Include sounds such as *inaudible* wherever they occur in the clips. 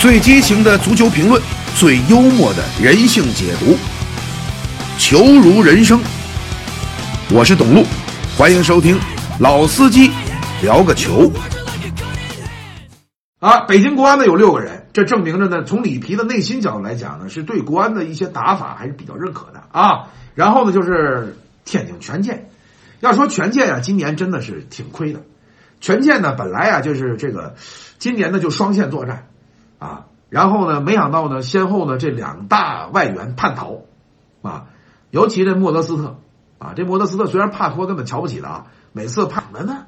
最激情的足球评论，最幽默的人性解读，球如人生。我是董路，欢迎收听老司机聊个球。啊，北京国安呢有六个人，这证明着呢，从里皮的内心角度来讲呢，是对国安的一些打法还是比较认可的啊。然后呢，就是天津权健，要说权健啊，今年真的是挺亏的。权健呢，本来啊就是这个，今年呢就双线作战。啊，然后呢？没想到呢，先后呢这两大外援叛逃，啊，尤其这莫德斯特，啊，这莫德斯特虽然帕托根本瞧不起他，每次叛的呢，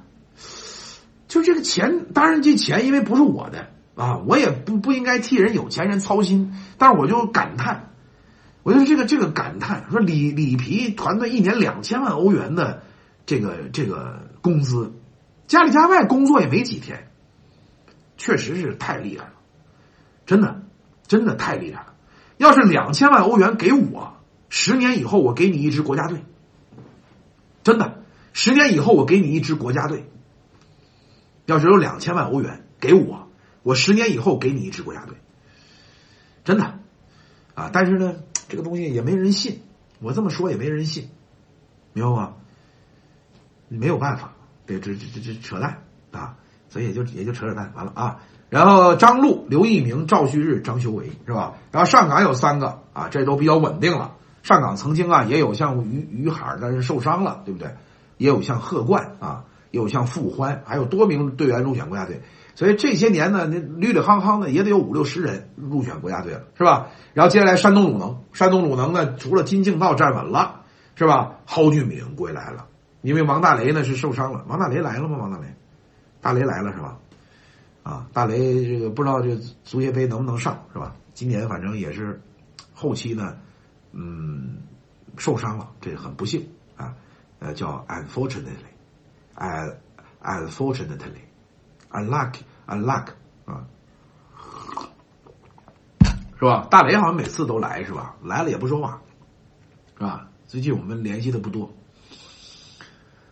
就这个钱，当然这钱因为不是我的啊，我也不不应该替人有钱人操心，但是我就感叹，我就这个这个感叹，说里里皮团队一年两千万欧元的这个这个工资，家里家外工作也没几天，确实是太厉害了。真的，真的太厉害了！要是两千万欧元给我，十年以后我给你一支国家队。真的，十年以后我给你一支国家队。要是有两千万欧元给我，我十年以后给你一支国家队。真的，啊！但是呢，这个东西也没人信。我这么说也没人信，明白吗？没有办法，这这这这扯淡啊！所以也就也就扯扯淡，完了啊！然后张璐、刘一鸣、赵旭日、张修为是吧？然后上港有三个啊，这都比较稳定了。上港曾经啊也有像于于海，但是受伤了，对不对？也有像贺冠啊，也有像傅欢，还有多名队员入选国家队。所以这些年呢，那绿绿夯夯的也得有五六十人入选国家队了，是吧？然后接下来山东鲁能，山东鲁能呢，除了金敬道站稳了，是吧？蒿俊闵归来了，因为王大雷呢是受伤了。王大雷来了吗？王大雷，大雷来了是吧？啊，大雷这个不知道这足协杯能不能上是吧？今年反正也是后期呢，嗯，受伤了，这很不幸啊，呃，叫 unfortunately，un unfortunately，unluck，unluck 啊，是吧？大雷好像每次都来是吧？来了也不说话，是吧？最近我们联系的不多，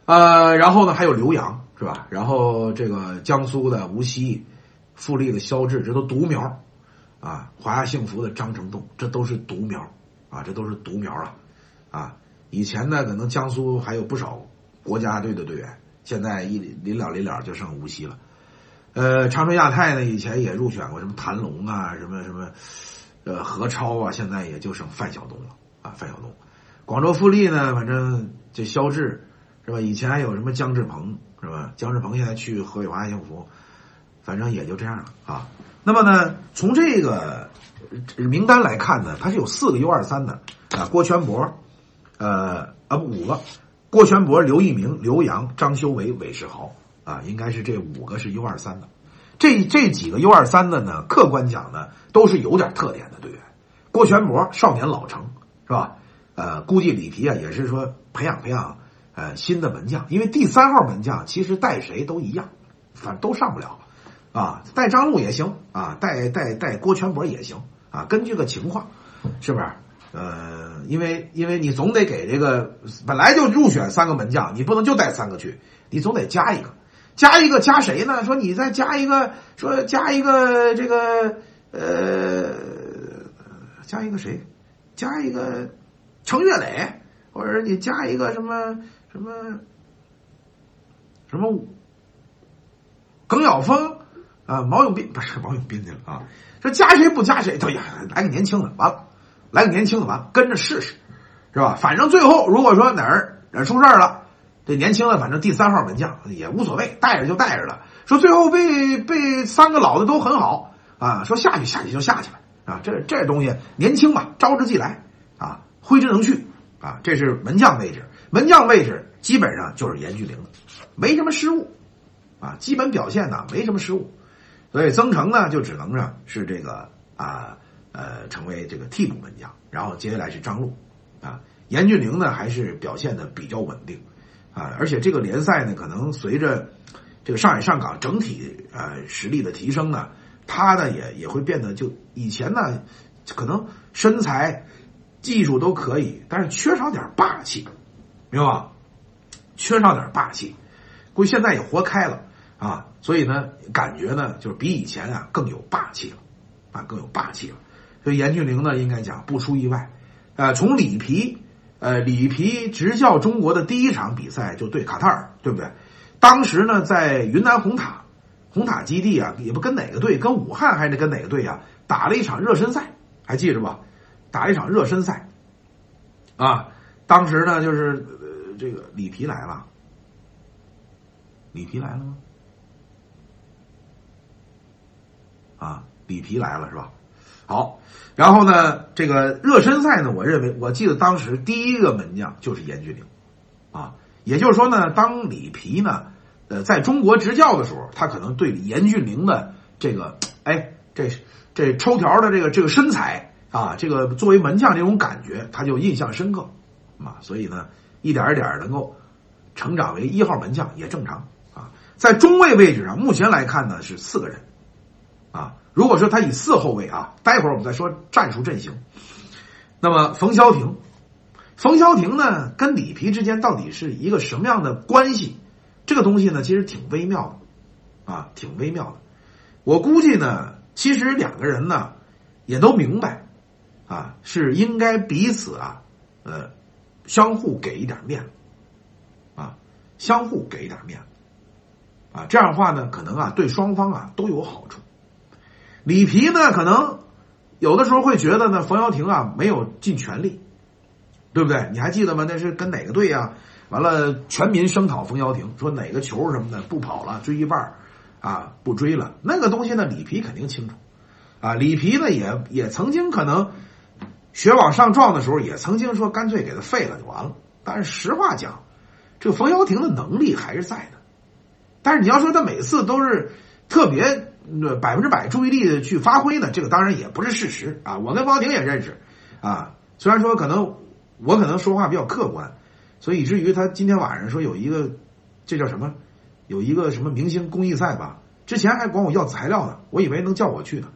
呃，然后呢还有刘洋。是吧？然后这个江苏的无锡，富力的肖智，这都独苗啊！华夏幸福的张成栋，这都是独苗啊！这都是独苗啊！啊！以前呢，可能江苏还有不少国家队的队员，现在一临了临了就剩无锡了。呃，长春亚泰呢，以前也入选过什么谭龙啊，什么什么，呃，何超啊，现在也就剩范晓东了啊！范晓东，广州富力呢，反正这肖智是吧？以前还有什么姜志鹏。是吧？姜志鹏现在去河北华夏幸福，反正也就这样了啊。那么呢，从这个名单来看呢，他是有四个 U 二三的啊，郭全博，呃啊五个，郭全博、刘一鸣、刘洋、张修为、韦世豪啊，应该是这五个是 U 二三的。这这几个 U 二三的呢，客观讲呢，都是有点特点的队员。郭全博少年老成是吧？呃，估计里皮啊也是说培养培养。呃，新的门将，因为第三号门将其实带谁都一样，反正都上不了，啊，带张路也行啊，带带带郭全博也行啊，根据个情况，是不是？呃，因为因为你总得给这个本来就入选三个门将，你不能就带三个去，你总得加一个，加一个加谁呢？说你再加一个，说加一个这个呃，加一个谁？加一个程月磊，或者你加一个什么？什么什么耿晓峰啊，毛永斌不是毛永斌去了啊？说加谁不加谁？哎呀，来个年轻的，完了，来个年轻的，完了，跟着试试，是吧？反正最后如果说哪儿哪儿出事儿了，这年轻的反正第三号门将也无所谓，带着就带着了。说最后被被三个老的都很好啊，说下去下去就下去了啊。这这东西年轻嘛，招之即来啊，挥之能去啊。这是门将位置。门将位置基本上就是严俊凌的，没什么失误，啊，基本表现呢没什么失误，所以曾诚呢就只能呢是这个啊呃成为这个替补门将，然后接下来是张路，啊，严俊凌呢还是表现的比较稳定，啊，而且这个联赛呢可能随着这个上海上港整体呃实力的提升呢，他呢也也会变得就以前呢可能身材技术都可以，但是缺少点霸气。明白吧？缺少点霸气，估计现在也活开了啊，所以呢，感觉呢就是比以前啊更有霸气了，啊，更有霸气了。所以严俊凌呢，应该讲不出意外，呃，从里皮，呃，里皮执教中国的第一场比赛就对卡塔尔，对不对？当时呢，在云南红塔，红塔基地啊，也不跟哪个队，跟武汉还是跟哪个队啊，打了一场热身赛，还记着吧？打一场热身赛，啊，当时呢，就是呃，这个里皮来了，里皮来了吗？啊，里皮来了是吧？好，然后呢，这个热身赛呢，我认为，我记得当时第一个门将就是严俊凌，啊，也就是说呢，当里皮呢，呃，在中国执教的时候，他可能对严俊凌的这个，哎，这这抽条的这个这个身材啊，这个作为门将这种感觉，他就印象深刻，啊，所以呢，一点一点能够成长为一号门将也正常啊，在中卫位置上，目前来看呢是四个人。啊，如果说他以四后卫啊，待会儿我们再说战术阵型。那么冯潇霆，冯潇霆呢，跟里皮之间到底是一个什么样的关系？这个东西呢，其实挺微妙的，啊，挺微妙的。我估计呢，其实两个人呢，也都明白，啊，是应该彼此啊，呃，相互给一点面子，啊，相互给一点面子，啊，这样的话呢，可能啊，对双方啊都有好处。里皮呢，可能有的时候会觉得呢，冯潇霆啊没有尽全力，对不对？你还记得吗？那是跟哪个队啊？完了，全民声讨冯潇霆，说哪个球什么的不跑了，追一半啊，不追了。那个东西呢，里皮肯定清楚啊。里皮呢，也也曾经可能血往上撞的时候，也曾经说干脆给他废了就完了。但是实话讲，这个冯潇霆的能力还是在的。但是你要说他每次都是特别。那百分之百注意力的去发挥呢？这个当然也不是事实啊。我跟方婷也认识啊，虽然说可能我可能说话比较客观，所以以至于他今天晚上说有一个这叫什么？有一个什么明星公益赛吧？之前还管我要材料呢，我以为能叫我去呢，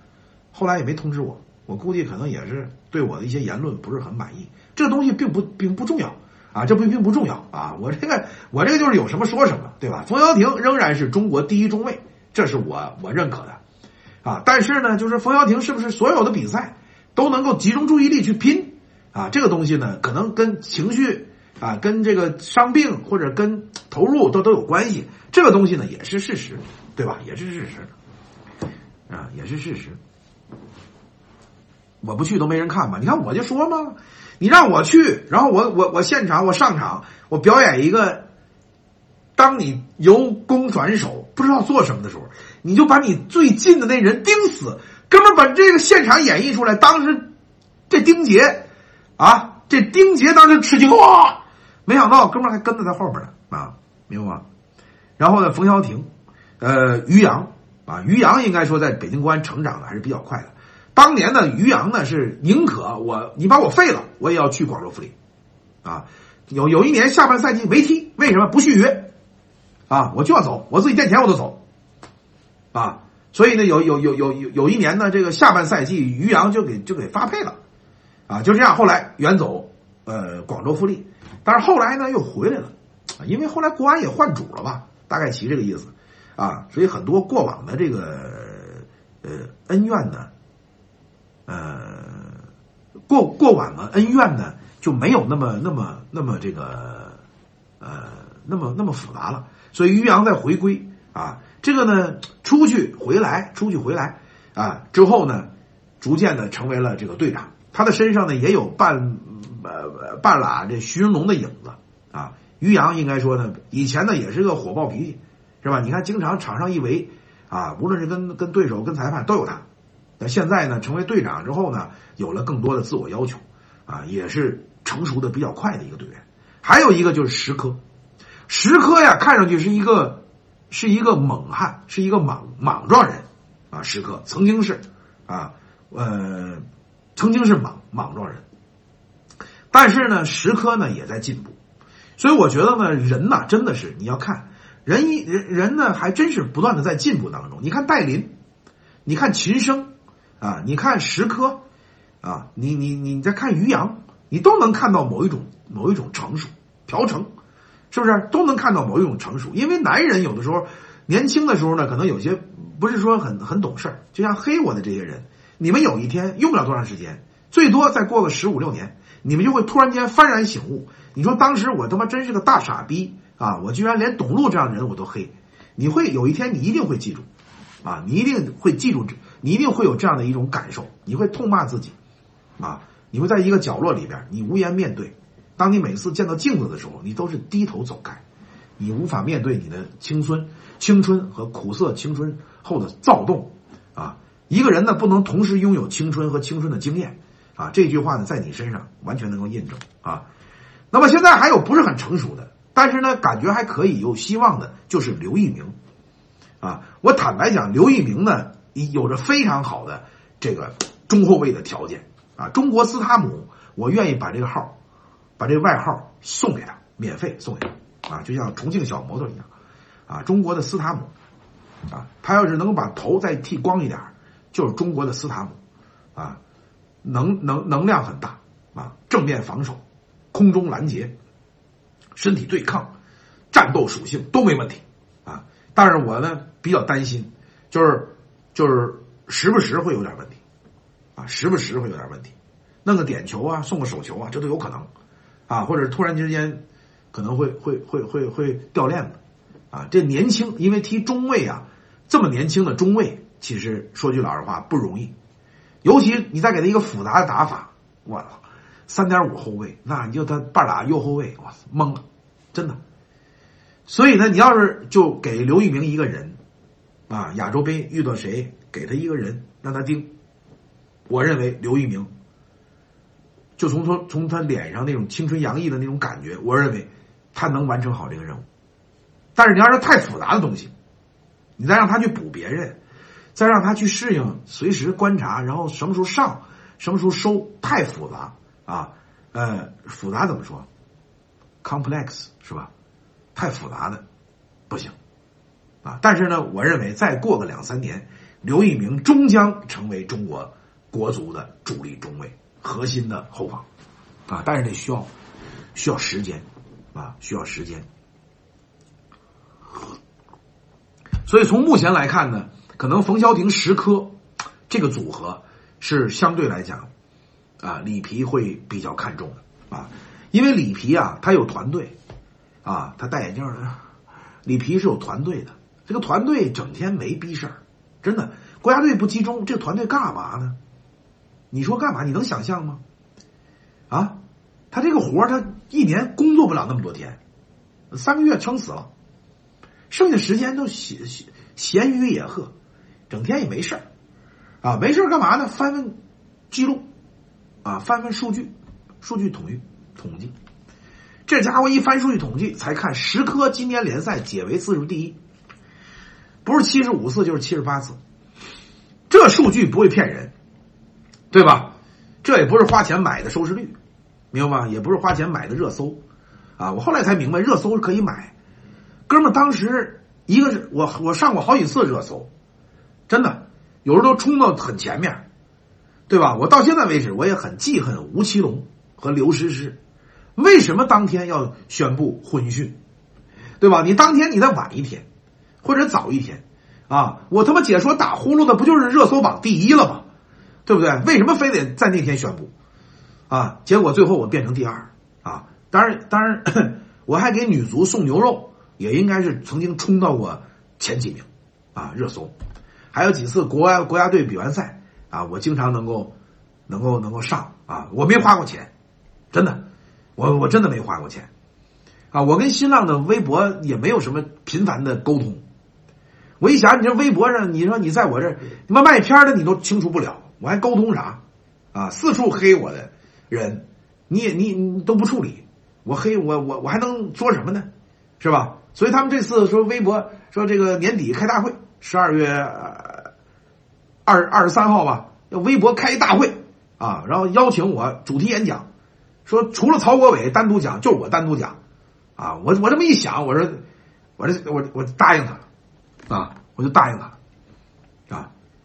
后来也没通知我。我估计可能也是对我的一些言论不是很满意。这个东西并不并不重要啊，这不并不重要啊。我这个我这个就是有什么说什么，对吧？冯潇霆仍然是中国第一中卫。这是我我认可的，啊，但是呢，就是冯潇霆是不是所有的比赛都能够集中注意力去拼啊？这个东西呢，可能跟情绪啊，跟这个伤病或者跟投入都都有关系。这个东西呢，也是事实，对吧？也是事实，啊，也是事实。我不去都没人看吧？你看我就说嘛，你让我去，然后我我我现场我上场，我表演一个。当你由攻转守不知道做什么的时候，你就把你最近的那人盯死，哥们把这个现场演绎出来。当时这丁杰啊，这丁杰当时吃惊哇，没想到哥们还跟在他后边呢啊，明白吗？然后呢，冯潇霆，呃，于洋啊，于洋应该说在北京国安成长的还是比较快的。当年呢，于洋呢是宁可我你把我废了，我也要去广州富力啊。有有一年下半赛季没踢，为什么不续约？啊，我就要走，我自己垫钱我都走，啊，所以呢，有有有有有有一年呢，这个下半赛季于洋就给就给发配了，啊，就这样，后来远走呃广州富力，但是后来呢又回来了，因为后来国安也换主了吧，大概其这个意思，啊，所以很多过往的这个呃恩怨呢，呃过过往的恩怨呢就没有那么那么那么这个呃那么那么复杂了。所以于洋在回归啊，这个呢出去回来，出去回来啊之后呢，逐渐的成为了这个队长。他的身上呢也有半呃半拉这徐云龙的影子啊。于洋应该说呢，以前呢也是个火爆脾气，是吧？你看经常场上一围啊，无论是跟跟对手跟裁判都有他。现在呢成为队长之后呢，有了更多的自我要求啊，也是成熟的比较快的一个队员。还有一个就是石科。石科呀，看上去是一个是一个猛汉，是一个莽莽撞人啊。石科曾经是啊，呃，曾经是莽莽撞人，但是呢，石科呢也在进步，所以我觉得呢，人呐，真的是你要看人一人人呢，还真是不断的在进步当中。你看戴林，你看秦升啊，你看石科啊，你你你再看于洋，你都能看到某一种某一种成熟调成。是不是都能看到某一种成熟？因为男人有的时候年轻的时候呢，可能有些不是说很很懂事儿。就像黑我的这些人，你们有一天用不了多长时间，最多再过个十五六年，你们就会突然间幡然醒悟。你说当时我他妈真是个大傻逼啊！我居然连董路这样的人我都黑。你会有一天，你一定会记住，啊，你一定会记住这，你一定会有这样的一种感受，你会痛骂自己，啊，你会在一个角落里边，你无颜面对。当你每次见到镜子的时候，你都是低头走开，你无法面对你的青春、青春和苦涩青春后的躁动，啊，一个人呢不能同时拥有青春和青春的经验，啊，这句话呢在你身上完全能够印证，啊，那么现在还有不是很成熟的，但是呢感觉还可以有希望的，就是刘一鸣，啊，我坦白讲，刘一鸣呢有着非常好的这个中后卫的条件，啊，中国斯塔姆，我愿意把这个号。把这个外号送给他，免费送给他，啊，就像重庆小摩托一样，啊，中国的斯塔姆，啊，他要是能把头再剃光一点，就是中国的斯塔姆，啊，能能能量很大，啊，正面防守，空中拦截，身体对抗，战斗属性都没问题，啊，但是我呢比较担心，就是就是时不时会有点问题，啊，时不时会有点问题，弄个点球啊，送个手球啊，这都有可能。啊，或者突然之间可能会会会会会掉链子，啊，这年轻，因为踢中卫啊，这么年轻的中卫，其实说句老实话不容易，尤其你再给他一个复杂的打法，我操，三点五后卫，那你就他半打右后卫，我，懵了，真的。所以呢，你要是就给刘玉明一个人，啊，亚洲杯遇到谁，给他一个人让他盯，我认为刘一鸣。就从从从他脸上那种青春洋溢的那种感觉，我认为他能完成好这个任务。但是你要是太复杂的东西，你再让他去补别人，再让他去适应，随时观察，然后什么时候上，什么时候收，太复杂啊！呃，复杂怎么说？complex 是吧？太复杂的不行啊！但是呢，我认为再过个两三年，刘一鸣终将成为中国国足的主力中卫。核心的后防，啊，但是得需要需要时间，啊，需要时间。所以从目前来看呢，可能冯潇霆、石科这个组合是相对来讲，啊，里皮会比较看重的啊，因为里皮啊，他有团队，啊，他戴眼镜的，里皮是有团队的，这个团队整天没逼事儿，真的，国家队不集中，这个团队干嘛呢？你说干嘛？你能想象吗？啊，他这个活他一年工作不了那么多天，三个月撑死了，剩下时间都闲闲闲鱼野鹤，整天也没事儿，啊，没事儿干嘛呢？翻翻记录，啊，翻翻数据，数据统计统计，这家伙一翻数据统计，才看十科今年联赛解围次数第一，不是七十五次就是七十八次，这数据不会骗人。对吧？这也不是花钱买的收视率，明白吗？也不是花钱买的热搜，啊！我后来才明白，热搜是可以买。哥们，当时一个是我我上过好几次热搜，真的，有时候都冲到很前面，对吧？我到现在为止，我也很记恨吴奇隆和刘诗诗，为什么当天要宣布婚讯，对吧？你当天你再晚一天，或者早一天，啊！我他妈解说打呼噜的不就是热搜榜第一了吗？对不对？为什么非得在那天宣布？啊！结果最后我变成第二啊！当然，当然，*clears throat* 我还给女足送牛肉，也应该是曾经冲到过前几名啊！热搜，还有几次国外国家队比完赛啊，我经常能够能够能够上啊！我没花过钱，真的，我我真的没花过钱啊！我跟新浪的微博也没有什么频繁的沟通。我一想，你这微博上，你说你在我这他妈卖片的，你都清除不了。我还沟通啥？啊，四处黑我的人，你也你你都不处理，我黑我我我还能说什么呢？是吧？所以他们这次说微博说这个年底开大会，十二月二二十三号吧，要微博开一大会啊，然后邀请我主题演讲，说除了曹国伟单独讲，就我单独讲啊。我我这么一想，我说我这我我答应他了啊，我就答应他。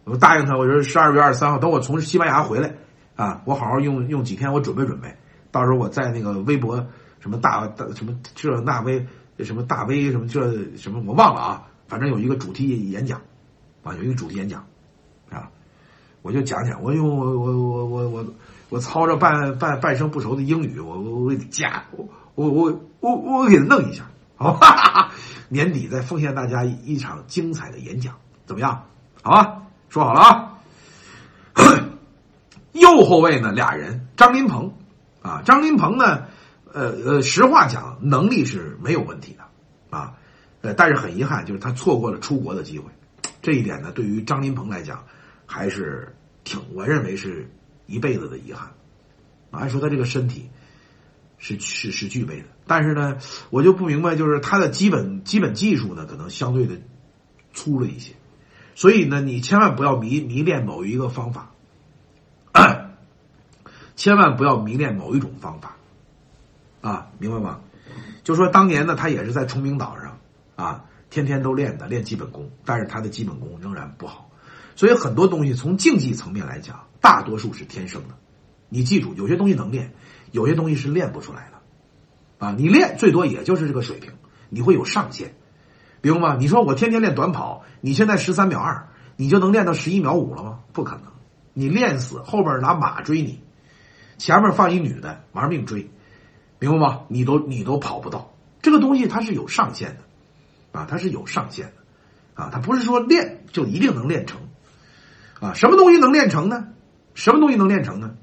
我答应他，我说十二月二十三号，等我从西班牙回来，啊，我好好用用几天，我准备准备，到时候我在那个微博什么大大什么这那微什么大 V 什么这什么我忘了啊，反正有一个主题演讲，啊，有一个主题演讲，啊，我就讲讲，我用我我我我我我操着半半半生不熟的英语，我我我加我我我我我给他弄一下，好吧？*laughs* 年底再奉献大家一场精彩的演讲，怎么样？好吧，说好了啊。*coughs* 右后卫呢，俩人，张林鹏啊，张林鹏呢，呃呃，实话讲，能力是没有问题的啊，呃，但是很遗憾，就是他错过了出国的机会，这一点呢，对于张林鹏来讲，还是挺，我认为是一辈子的遗憾。按说他这个身体是是是具备的，但是呢，我就不明白，就是他的基本基本技术呢，可能相对的粗了一些，所以呢，你千万不要迷迷恋某一个方法。千万不要迷恋某一种方法，啊，明白吗？就说当年呢，他也是在崇明岛上啊，天天都练的练基本功，但是他的基本功仍然不好。所以很多东西从竞技层面来讲，大多数是天生的。你记住，有些东西能练，有些东西是练不出来的。啊，你练最多也就是这个水平，你会有上限，明白吗？你说我天天练短跑，你现在十三秒二，你就能练到十一秒五了吗？不可能。你练死后边拿马追你，前面放一女的玩命追，明白吗？你都你都跑不到。这个东西它是有上限的，啊，它是有上限的，啊，它不是说练就一定能练成，啊，什么东西能练成呢？什么东西能练成呢？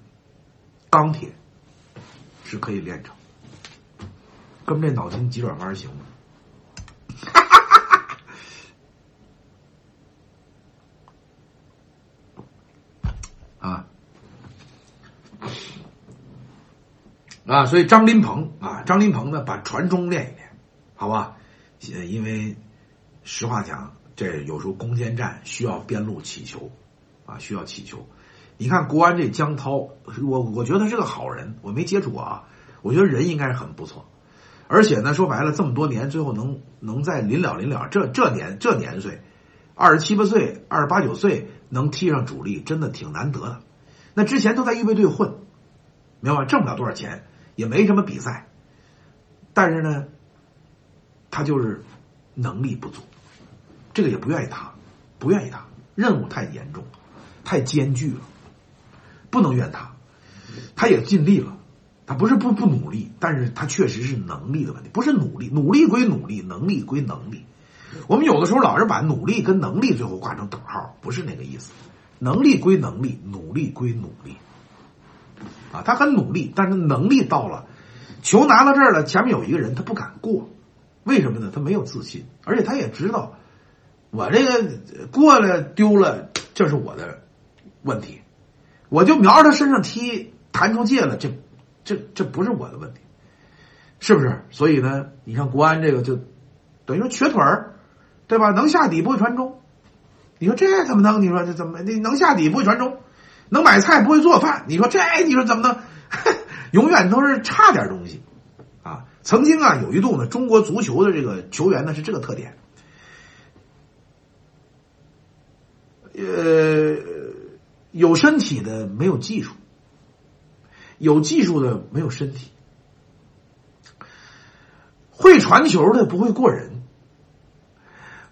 钢铁是可以练成。哥们，这脑筋急转弯行吗？*laughs* 啊啊，所以张林鹏啊，张林鹏呢，把传中练一练，好吧？呃，因为实话讲，这有时候攻坚战需要边路起球，啊，需要起球。你看国安这江涛，我我觉得他是个好人，我没接触过啊，我觉得人应该是很不错。而且呢，说白了，这么多年，最后能能在临了临了这这年这年岁，二十七八岁、二十八九岁能踢上主力，真的挺难得的。那之前都在预备队混，明白吧？挣不了多少钱。也没什么比赛，但是呢，他就是能力不足，这个也不愿意打，不愿意打，任务太严重，太艰巨了，不能怨他，他也尽力了，他不是不不努力，但是他确实是能力的问题，不是努力，努力归努力，能力归能力，我们有的时候老是把努力跟能力最后挂成等号，不是那个意思，能力归能力，努力归努力。啊，他很努力，但是能力到了，球拿到这儿了，前面有一个人，他不敢过，为什么呢？他没有自信，而且他也知道，我这个过了丢了，这是我的问题，我就瞄着他身上踢，弹出界了，这这这不是我的问题，是不是？所以呢，你像国安这个就等于说瘸腿儿，对吧？能下底不会传中，你说这怎么能？你说这怎么？你能下底不会传中？能买菜不会做饭，你说这你说怎么能？*laughs* 永远都是差点东西啊！曾经啊有一度呢，中国足球的这个球员呢是这个特点，呃，有身体的没有技术，有技术的没有身体，会传球的不会过人，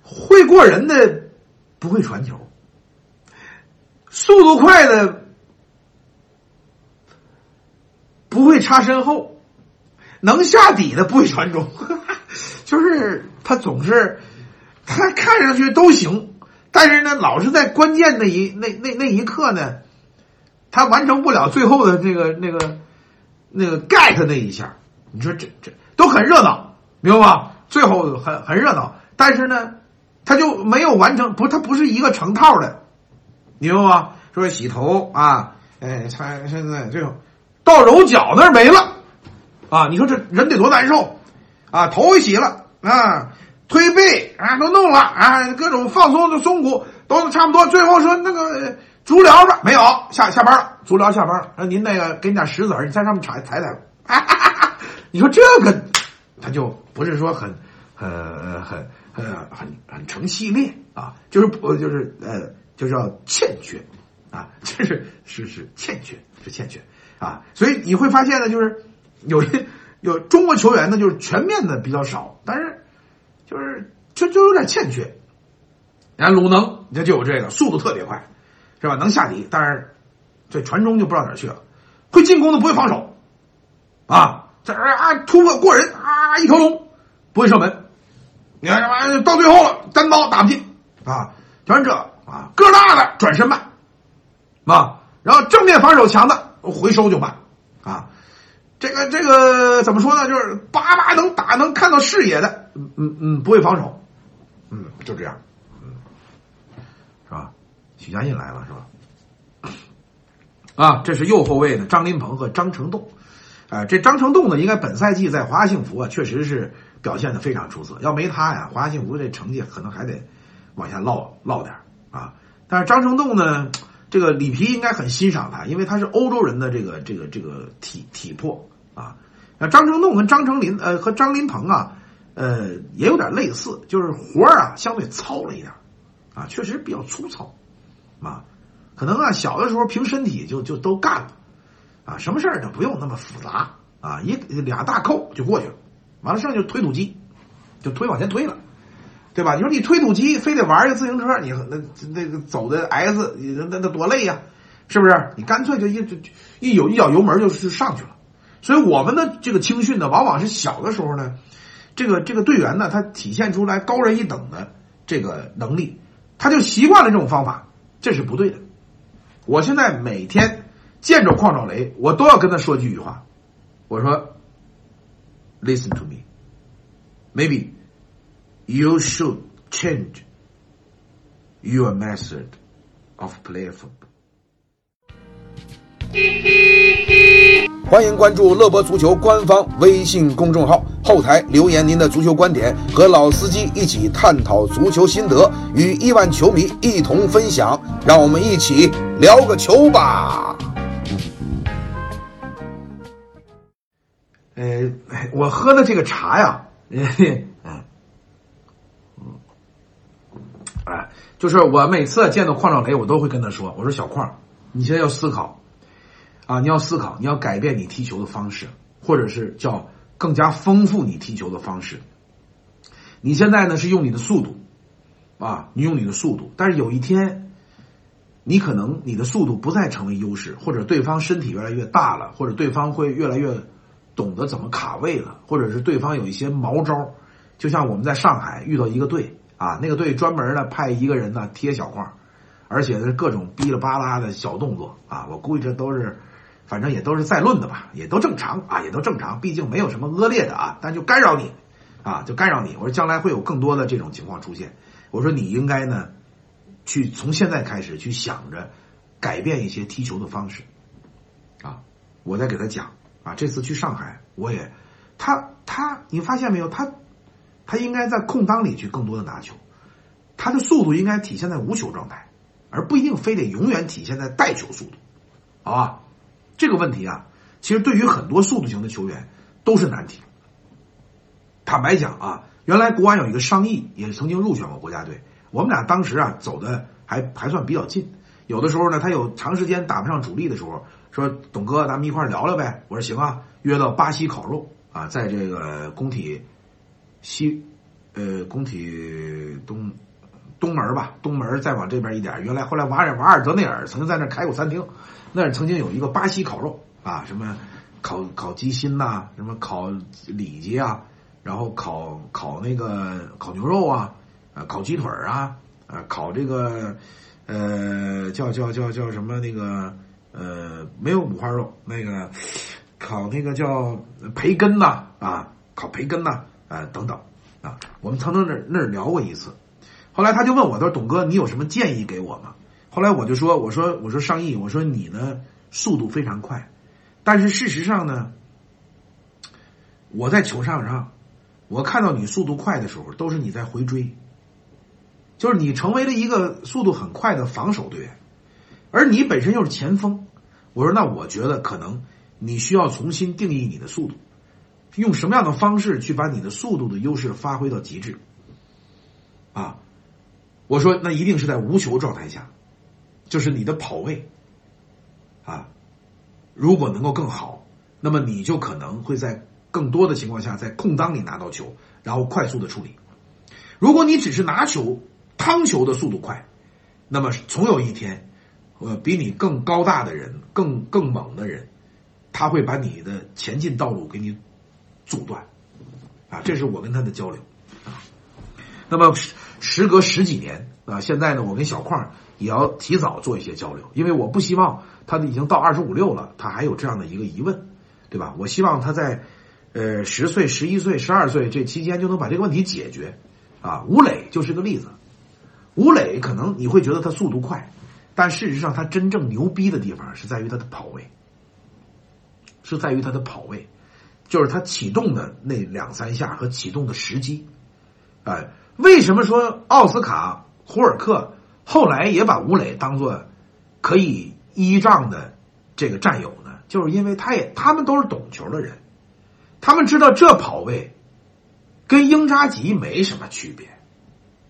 会过人的不会传球。速度快的不会插身后，能下底的不会传中，*laughs* 就是他总是他看上去都行，但是呢，老是在关键那一那那那一刻呢，他完成不了最后的这个那个那个 get 那一下。你说这这都很热闹，明白吗？最后很很热闹，但是呢，他就没有完成，不，他不是一个成套的。明白吗？说洗头啊，哎，他现在最后到揉脚那儿没了啊！你说这人得多难受啊！头也洗了啊，推背啊都弄了啊，各种放松的松骨都差不多。最后说那个足疗吧，没有下下班了，足疗下班了。说您那个给你点石子儿，你在上面踩踩踩。*laughs* 你说这个他就不是说很很很很很很成系列啊，就是不就是呃。就叫欠缺，啊，*laughs* 这是是是欠缺，是欠缺啊，所以你会发现呢，就是有些有中国球员呢，就是全面的比较少，但是就是就就有点欠缺。你看鲁能，你看就有这个速度特别快，是吧？能下底，但是这传中就不知道哪去了。会进攻的不会防守，啊，这啊突破过人啊一条龙，不会射门。你看这玩意到最后了，单刀打不进啊，全是这啊个大的转身慢啊，然后正面防守强的回收就慢啊。这个这个怎么说呢？就是叭叭能打能看到视野的，嗯嗯嗯，不会防守，嗯，就这样，嗯，是吧？许家印来了是吧？啊，这是右后卫的张林鹏和张成栋，啊，这张成栋呢，应该本赛季在华夏幸福啊，确实是表现的非常出色。要没他呀，华夏幸福这成绩可能还得往下落落点啊。但是张成栋呢，这个里皮应该很欣赏他，因为他是欧洲人的这个这个这个体体魄啊。那张成栋跟张成林呃和张林鹏啊，呃也有点类似，就是活儿啊相对糙了一点啊，确实比较粗糙啊。可能啊，小的时候凭身体就就都干了，啊，什么事儿就不用那么复杂啊，一俩大扣就过去了，完了剩下就推土机，就推往前推了，对吧？你说你推土机非得玩一个自行车，你那那个走的 S，那那多累呀，是不是？你干脆就一就一有一脚油门就是上去了。所以我们的这个青训呢，往往是小的时候呢，这个这个队员呢，他体现出来高人一等的这个能力，他就习惯了这种方法，这是不对的。我现在每天见着邝兆雷，我都要跟他说几句话。我说：“Listen to me, maybe you should change your method of play football。”欢迎关注乐博足球官方微信公众号，后台留言您的足球观点，和老司机一起探讨足球心得，与亿万球迷一同分享。让我们一起聊个球吧。呃，我喝的这个茶呀，嗯 *laughs* 嗯，哎，就是我每次见到邝兆雷，我都会跟他说：“我说小邝，你现在要思考。”啊，你要思考，你要改变你踢球的方式，或者是叫更加丰富你踢球的方式。你现在呢是用你的速度，啊，你用你的速度，但是有一天，你可能你的速度不再成为优势，或者对方身体越来越大了，或者对方会越来越懂得怎么卡位了，或者是对方有一些毛招，就像我们在上海遇到一个队啊，那个队专门呢派一个人呢贴小框，而且是各种哔哩吧啦的小动作啊，我估计这都是。反正也都是在论的吧，也都正常啊，也都正常，毕竟没有什么恶劣的啊，但就干扰你，啊，就干扰你。我说将来会有更多的这种情况出现，我说你应该呢，去从现在开始去想着改变一些踢球的方式，啊，我在给他讲啊，这次去上海我也，他他你发现没有，他他应该在空当里去更多的拿球，他的速度应该体现在无球状态，而不一定非得永远体现在带球速度，好吧？这个问题啊，其实对于很多速度型的球员都是难题。坦白讲啊，原来国安有一个商议，也曾经入选过国家队。我们俩当时啊走的还还算比较近。有的时候呢，他有长时间打不上主力的时候，说董哥，咱们一块聊聊呗。我说行啊，约到巴西烤肉啊，在这个工体西呃工体东东门吧，东门再往这边一点。原来后来瓦尔瓦尔德内尔曾经在那开过餐厅。那儿曾经有一个巴西烤肉啊，什么烤烤鸡心呐，什么烤里脊啊，然后烤烤那个烤牛肉啊，啊烤鸡腿啊，啊烤这个呃叫叫叫叫什么那个呃没有五花肉，那个烤那个叫培根呐啊烤培根呐啊等等啊，我们曾经那那儿聊过一次，后来他就问我，他说董哥，你有什么建议给我吗？后来我就说，我说我说上亿，我说你呢速度非常快，但是事实上呢，我在球场上，我看到你速度快的时候，都是你在回追，就是你成为了一个速度很快的防守队员，而你本身又是前锋。我说那我觉得可能你需要重新定义你的速度，用什么样的方式去把你的速度的优势发挥到极致？啊，我说那一定是在无球状态下。就是你的跑位，啊，如果能够更好，那么你就可能会在更多的情况下在空当里拿到球，然后快速的处理。如果你只是拿球、趟球的速度快，那么总有一天呃，比你更高大的人，更更猛的人，他会把你的前进道路给你阻断，啊，这是我跟他的交流。那么时时隔十几年啊，现在呢，我跟小矿也要提早做一些交流，因为我不希望他已经到二十五六了，他还有这样的一个疑问，对吧？我希望他在呃十岁、十一岁、十二岁这期间就能把这个问题解决啊。吴磊就是个例子，吴磊可能你会觉得他速度快。但事实上，他真正牛逼的地方是在于他的跑位，是在于他的跑位，就是他启动的那两三下和启动的时机。哎，为什么说奥斯卡胡尔克后来也把吴磊当做可以依仗的这个战友呢？就是因为他也他们都是懂球的人，他们知道这跑位跟英扎吉没什么区别。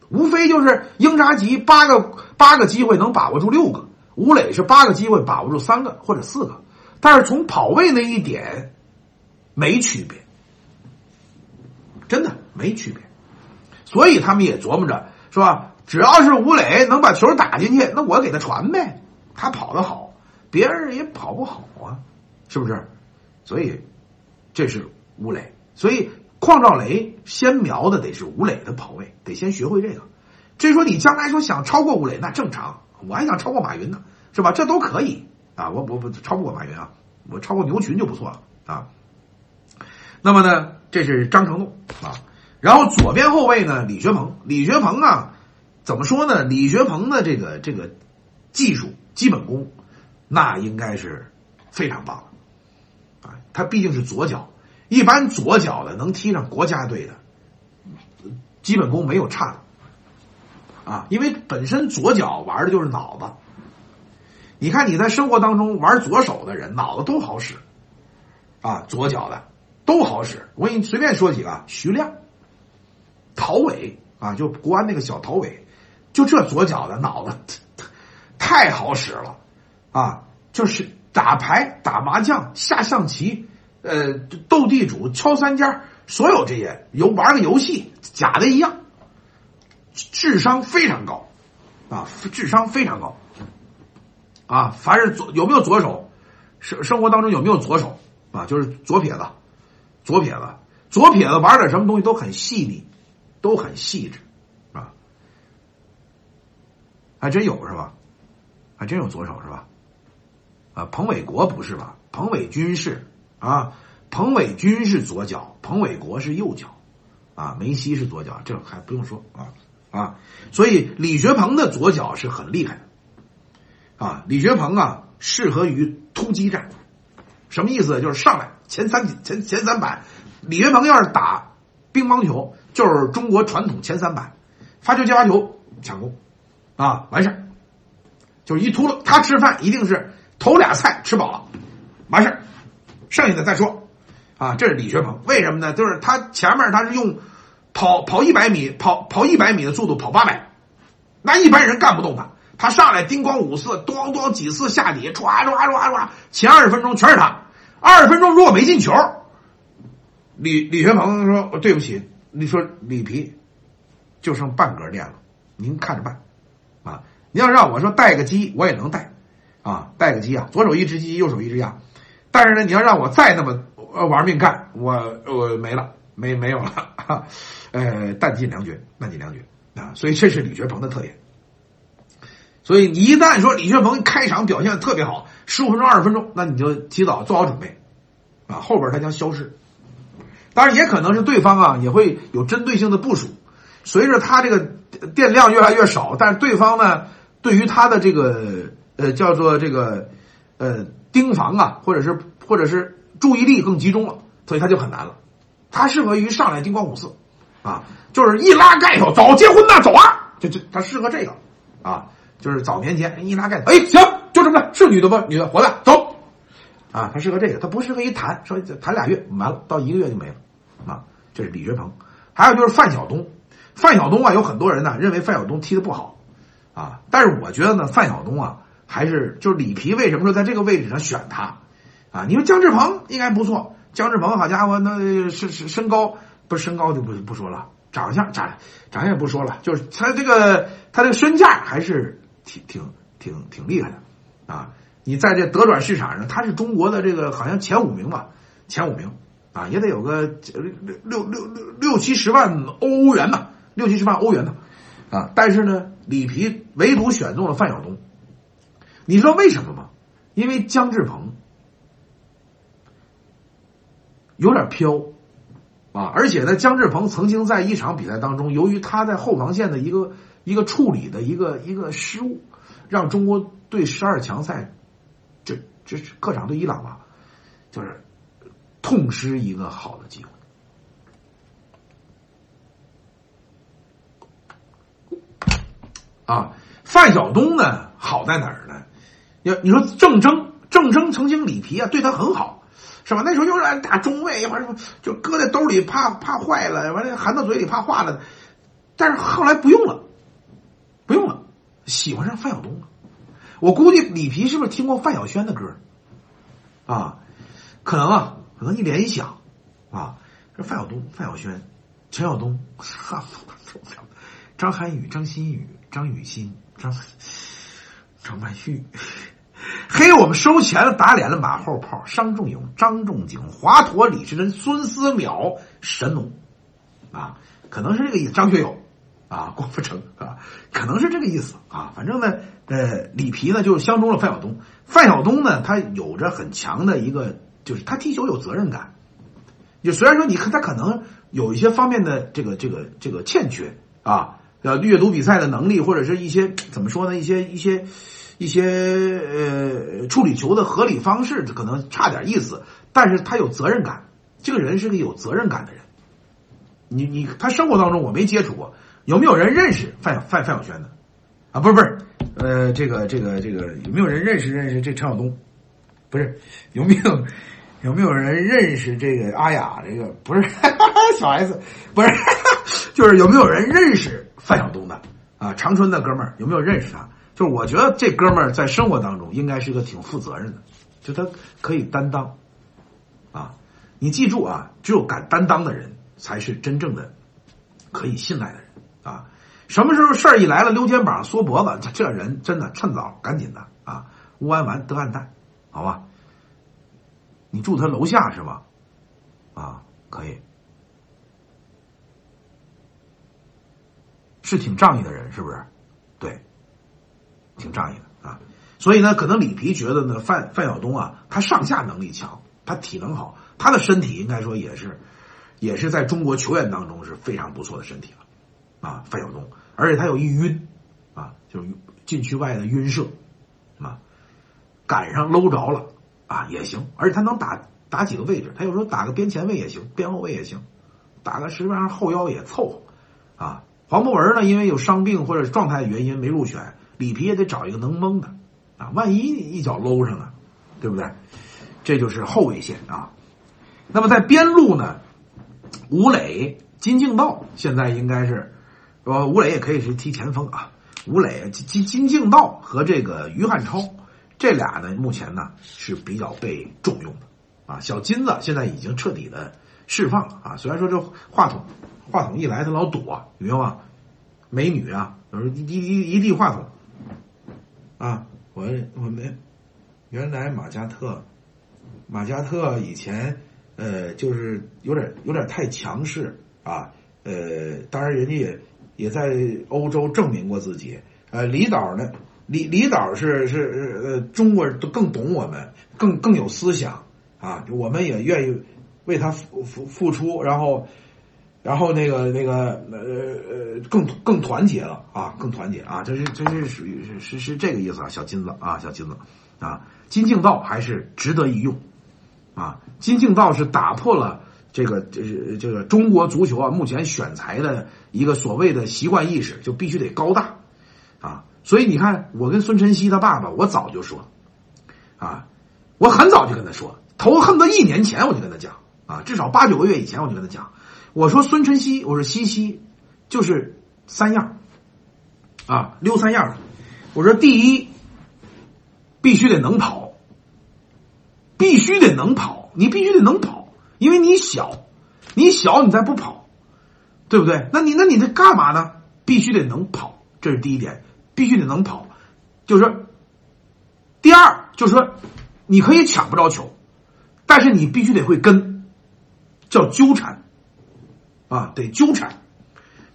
无非就是英扎吉八个八个机会能把握住六个，吴磊是八个机会把握住三个或者四个，但是从跑位那一点没区别，真的没区别。所以他们也琢磨着，是吧？只要是吴磊能把球打进去，那我给他传呗。他跑得好，别人也跑不好啊，是不是？所以这是吴磊，所以。邝兆雷先瞄的得是吴磊的跑位，得先学会这个。至于说你将来说想超过吴磊，那正常，我还想超过马云呢，是吧？这都可以啊，我我不超不过马云啊，我超过牛群就不错了啊。那么呢，这是张成栋啊，然后左边后卫呢，李学鹏，李学鹏啊，怎么说呢？李学鹏的这个这个技术基本功，那应该是非常棒的啊，他毕竟是左脚。一般左脚的能踢上国家队的，基本功没有差的，啊，因为本身左脚玩的就是脑子。你看你在生活当中玩左手的人，脑子都好使，啊，左脚的都好使。我给你随便说几个：徐亮、陶伟啊，就国安那个小陶伟，就这左脚的脑子太好使了，啊，就是打牌、打麻将、下象棋。呃，斗地主、敲三尖所有这些游玩个游戏，假的一样，智商非常高，啊，智商非常高，啊，凡是左有没有左手，生生活当中有没有左手啊？就是左撇子，左撇子，左撇子玩点什么东西都很细腻，都很细致，啊，还真有是吧？还真有左手是吧？啊，彭伟国不是吧？彭伟军是。啊，彭伟军是左脚，彭伟国是右脚，啊，梅西是左脚，这还不用说啊啊，所以李学鹏的左脚是很厉害的，啊，李学鹏啊适合于突击战，什么意思？就是上来前三前前三板，李学鹏要是打乒乓球，就是中国传统前三板，发球接发球抢攻，啊，完事儿，就是一秃噜，他吃饭一定是头俩菜吃饱了，完事儿。剩下的再说，啊，这是李学鹏，为什么呢？就是他前面他是用跑跑一百米，跑跑一百米的速度跑八百，那一般人干不动他。他上来叮咣五四，咣咣几次下底，唰唰唰唰，前二十分钟全是他。二十分钟如果没进球，李李学鹏说：“对不起，你说里皮就剩半格电了，您看着办啊。你要让我说带个鸡，我也能带啊，带个鸡啊，左手一只鸡，右手一只鸭。”但是呢，你要让我再那么玩命干，我我没了，没没有了，呃，弹尽粮绝，弹尽粮绝啊！所以这是李学鹏的特点。所以你一旦说李学鹏开场表现特别好，十五分钟、二十分钟，那你就提早做好准备啊，后边他将消失。当然，也可能是对方啊也会有针对性的部署，随着他这个电量越来越少，但是对方呢对于他的这个呃叫做这个呃。盯防啊，或者是或者是注意力更集中了，所以他就很难了。他适合于上来叮咣五四，啊，就是一拉盖头，早结婚呐，走啊，就就他适合这个，啊，就是早年间一拉盖头，哎，行，就这么着，是女的不？女的回来走，啊，他适合这个，他不适合一谈，说谈俩月完了，到一个月就没了，啊，这是李学鹏。还有就是范晓东，范晓东啊，有很多人呢认为范晓东踢的不好，啊，但是我觉得呢，范晓东啊。还是就是里皮为什么说在这个位置上选他啊？你说姜志鹏应该不错，姜志鹏好家伙，那身身身高不是身高就不不说了，长相长长相也不说了，就是他这个他这个身价还是挺挺挺挺厉害的啊，你在这德转市场上，它是中国的这个好像前五名吧，前五名啊，也得有个六六六六六七十万欧元吧，六七十万欧元呢，啊，但是呢，里皮唯独选中了范晓东，你知道为什么吗？因为姜志鹏有点飘啊，而且呢，姜志鹏曾经在一场比赛当中，由于他在后防线的一个一个处理的一个一个失误，让中国队十二强赛，这是客场对伊朗吧，就是痛失一个好的机会。啊，范晓东呢，好在哪儿呢？要你说郑铮，郑铮曾经里皮啊对他很好，是吧？那时候又是打中卫，完了就搁在兜里怕怕坏了，完了含到嘴里怕化了。但是后来不用了，不用了，喜欢上范晓东了。我估计里皮是不是听过范晓萱的歌啊？可能啊，可能一联想啊，这范晓东、范晓萱、陈晓东，哈，*laughs* 张涵予、张馨予、张雨欣、张张曼玉。嘿，我们收钱了，打脸了，马后炮，商仲永、张仲景、华佗、李时珍、孙思邈、神农，啊，可能是这个意思。张学友，啊，郭富城，啊，可能是这个意思啊。反正呢，呃，里皮呢就相中了范晓东。范晓东呢，他有着很强的一个，就是他踢球有责任感。就虽然说你看他可能有一些方面的这个这个这个欠缺啊，呃，阅读比赛的能力或者是一些怎么说呢，一些一些。一些呃处理球的合理方式可能差点意思，但是他有责任感。这个人是个有责任感的人。你你他生活当中我没接触过，有没有人认识范范范晓萱的？啊，不是不是，呃，这个这个这个有没有人认识认识这陈晓东？不是有没有有没有人认识这个阿雅？这个不是小 S，不是，*laughs* *laughs* 就是有没有人认识范晓东的？啊，长春的哥们儿有没有认识他？就是我觉得这哥们儿在生活当中应该是个挺负责任的，就他可以担当，啊，你记住啊，只有敢担当的人才是真正的可以信赖的人。什么时候事儿一来了，溜肩膀、缩脖子，这人真的趁早赶紧的啊，乌安完得安淡，好吧？你住他楼下是吧？啊，可以，是挺仗义的人，是不是？对。挺仗义的啊，所以呢，可能里皮觉得呢，范范晓东啊，他上下能力强，他体能好，他的身体应该说也是，也是在中国球员当中是非常不错的身体了啊。范晓东，而且他有一晕啊，就是禁区外的晕射啊，赶上搂着了啊也行，而且他能打打几个位置，他有时候打个边前卫也行，边后卫也行，打个实际上后腰也凑合啊。黄博文呢，因为有伤病或者状态的原因没入选。里皮也得找一个能蒙的啊，万一一脚搂上了，对不对？这就是后卫线啊。那么在边路呢，吴磊、金敬道现在应该是，呃，吴磊也可以是踢前锋啊。吴磊、金金敬道和这个于汉超这俩呢，目前呢是比较被重用的啊。小金子现在已经彻底的释放了啊。虽然说这话筒话筒一来他老躲，明白吗？美女啊，有时候一一一递话筒。啊，我我们原来马加特，马加特以前呃就是有点有点太强势啊，呃，当然人家也也在欧洲证明过自己。呃，李导呢，李李导是是呃中国人都更懂我们，更更有思想。啊，我们也愿意为他付付付出，然后。然后那个那个呃呃更更团结了。啊，更团结。啊，这是这是属于是是是这个意思啊，小金子。啊，小金子。啊，金敬道还是值得一用。啊，金敬道是打破了这个这是这个中国足球啊目前选材的一个所谓的习惯意识，就必须得高大啊，所以你看我跟孙晨曦他爸爸，我早就说啊，我很早就跟他说，头恨不得一年前我就跟他讲啊，至少八九个月以前我就跟他讲。我说孙晨曦，我说西西，就是三样，啊，溜三样。我说第一，必须得能跑，必须得能跑，你必须得能跑，因为你小，你小你再不跑，对不对？那你那你这干嘛呢？必须得能跑，这是第一点，必须得能跑，就是说，第二就是说，你可以抢不着球，但是你必须得会跟，叫纠缠，啊，得纠缠，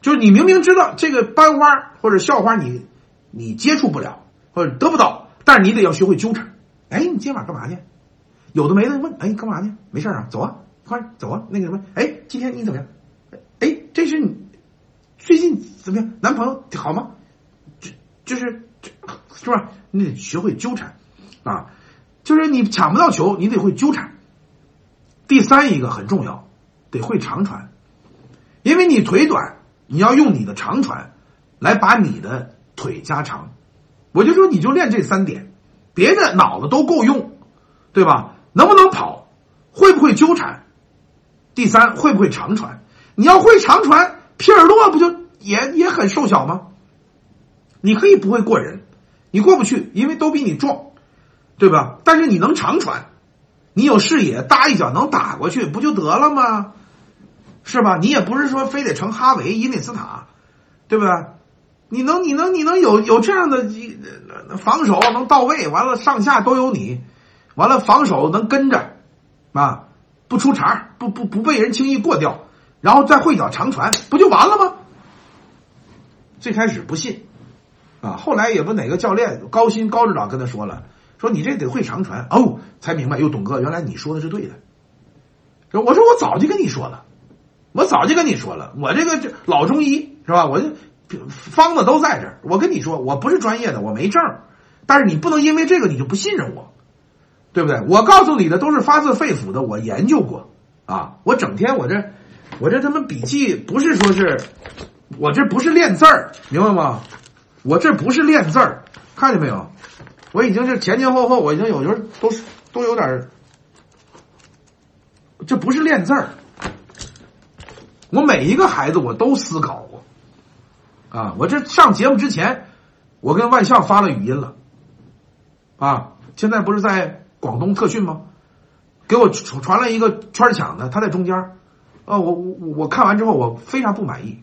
就是你明明知道这个班花或者校花你你接触不了或者得不到，但是你得要学会纠缠。哎，你今晚干嘛去？有的没的问，哎，干嘛去？没事啊，走啊，快走啊，那个什么，哎，今天你怎么样？哎，这是你最近怎么样？男朋友好吗？就就是是吧？你得学会纠缠啊，就是你抢不到球，你得会纠缠。第三一个很重要，得会长传，因为你腿短，你要用你的长传来把你的腿加长。我就说你就练这三点，别的脑子都够用，对吧？能不能跑？会不会纠缠？第三，会不会长传？你要会长传，皮尔洛不就也也很瘦小吗？你可以不会过人，你过不去，因为都比你壮，对吧？但是你能长传，你有视野，搭一脚能打过去，不就得了吗？是吧？你也不是说非得成哈维、伊内斯塔，对不对？你能，你能，你能有有这样的防守能到位，完了上下都有你，完了防守能跟着啊，不出茬，不不不被人轻易过掉。然后再会脚长传，不就完了吗？最开始不信，啊，后来也不哪个教练高薪高指导跟他说了，说你这得会长传哦，才明白。哟，董哥，原来你说的是对的。我说我早就跟你说了，我早就跟你说了，我这个老中医是吧？我方子都在这儿。我跟你说，我不是专业的，我没证但是你不能因为这个你就不信任我，对不对？我告诉你的都是发自肺腑的，我研究过啊，我整天我这。我这他妈笔记不是说是，我这不是练字儿，明白吗？我这不是练字儿，看见没有？我已经是前前后后，我已经有时候都是都有点这不是练字儿，我每一个孩子我都思考过，啊，我这上节目之前，我跟万象发了语音了，啊，现在不是在广东特训吗？给我传传了一个圈抢的，他在中间。啊，我我我看完之后，我非常不满意，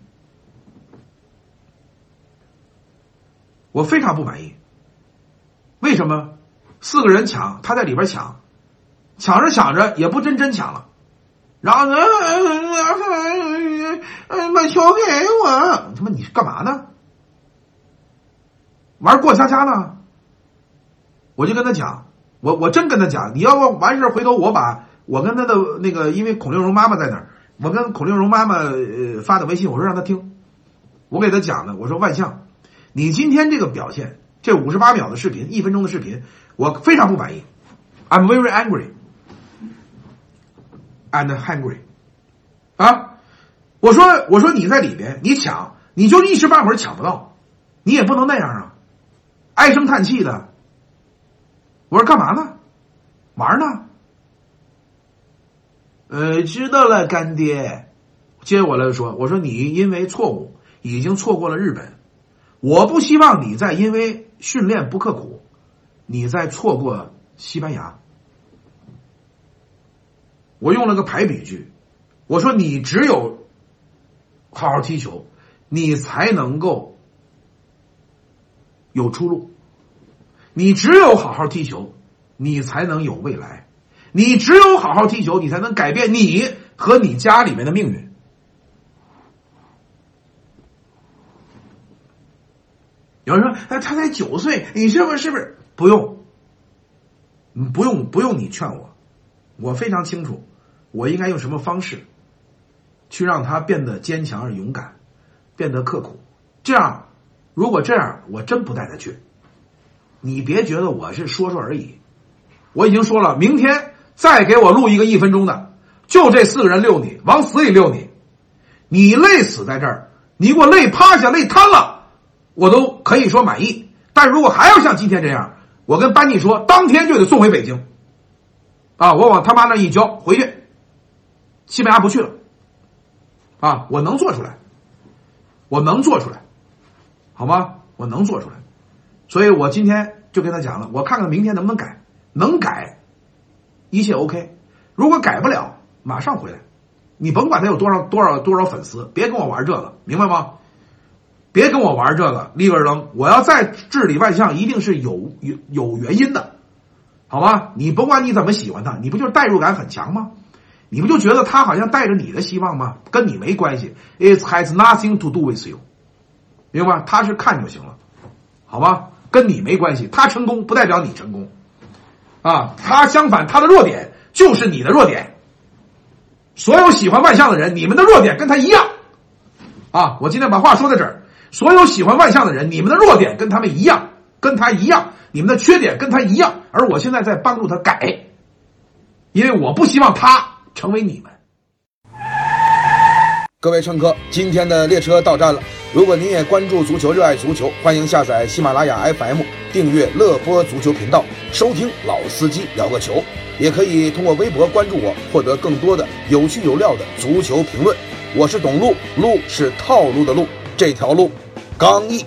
我非常不满意。为什么？四个人抢，他在里边抢，抢着抢着也不真真抢了，然后呢，把球给我！他妈，你干嘛呢？玩过家家呢？我就跟他讲，我我真跟他讲，你要不完事回头我把我跟他的那个，因为孔令荣妈妈在那儿。我跟孔令荣妈妈呃发的微信，我说让他听，我给他讲的，我说万象，你今天这个表现，这五十八秒的视频，一分钟的视频，我非常不满意，I'm very angry and hungry，啊，我说我说你在里边，你抢，你就一时半会儿抢不到，你也不能那样啊，唉声叹气的，我说干嘛呢？玩呢？呃，知道了，干爹。接过来说：“我说你因为错误已经错过了日本，我不希望你再因为训练不刻苦，你再错过西班牙。”我用了个排比句，我说你只有好好踢球，你才能够有出路；你只有好好踢球，你才能有未来。你只有好好踢球，你才能改变你和你家里面的命运。有人说：“哎，他才九岁，你是不是？是不是？不用，不用，不用你劝我，我非常清楚，我应该用什么方式去让他变得坚强而勇敢，变得刻苦。这样，如果这样，我真不带他去。你别觉得我是说说而已，我已经说了，明天。”再给我录一个一分钟的，就这四个人遛你，往死里遛你，你累死在这儿，你给我累趴下、累瘫了，我都可以说满意。但如果还要像今天这样，我跟班尼说，当天就得送回北京。啊，我往他妈那一交，回去，西班牙不去了。啊，我能做出来，我能做出来，好吗？我能做出来，所以我今天就跟他讲了，我看看明天能不能改，能改。一切 OK，如果改不了，马上回来。你甭管他有多少多少多少粉丝，别跟我玩这个，明白吗？别跟我玩这个，立个扔！我要再治理万象，一定是有有有原因的。好吧？你甭管你怎么喜欢他，你不就是代入感很强吗？你不就觉得他好像带着你的希望吗？跟你没关系，it has nothing to do with you，明白吗？他是看就行了，好吧？跟你没关系，他成功不代表你成功，啊，他相反，他的弱点就是你的弱点。所有喜欢万象的人，你们的弱点跟他一样，啊，我今天把话说在这儿。所有喜欢万象的人，你们的弱点跟他们一样，跟他一样，你们的缺点跟他一样，而我现在在帮助他改，因为我不希望他。成为你们，各位乘客，今天的列车到站了。如果您也关注足球，热爱足球，欢迎下载喜马拉雅 FM，订阅乐播足球频道，收听老司机聊个球。也可以通过微博关注我，获得更多的有趣有料的足球评论。我是董路，路是套路的路，这条路刚毅。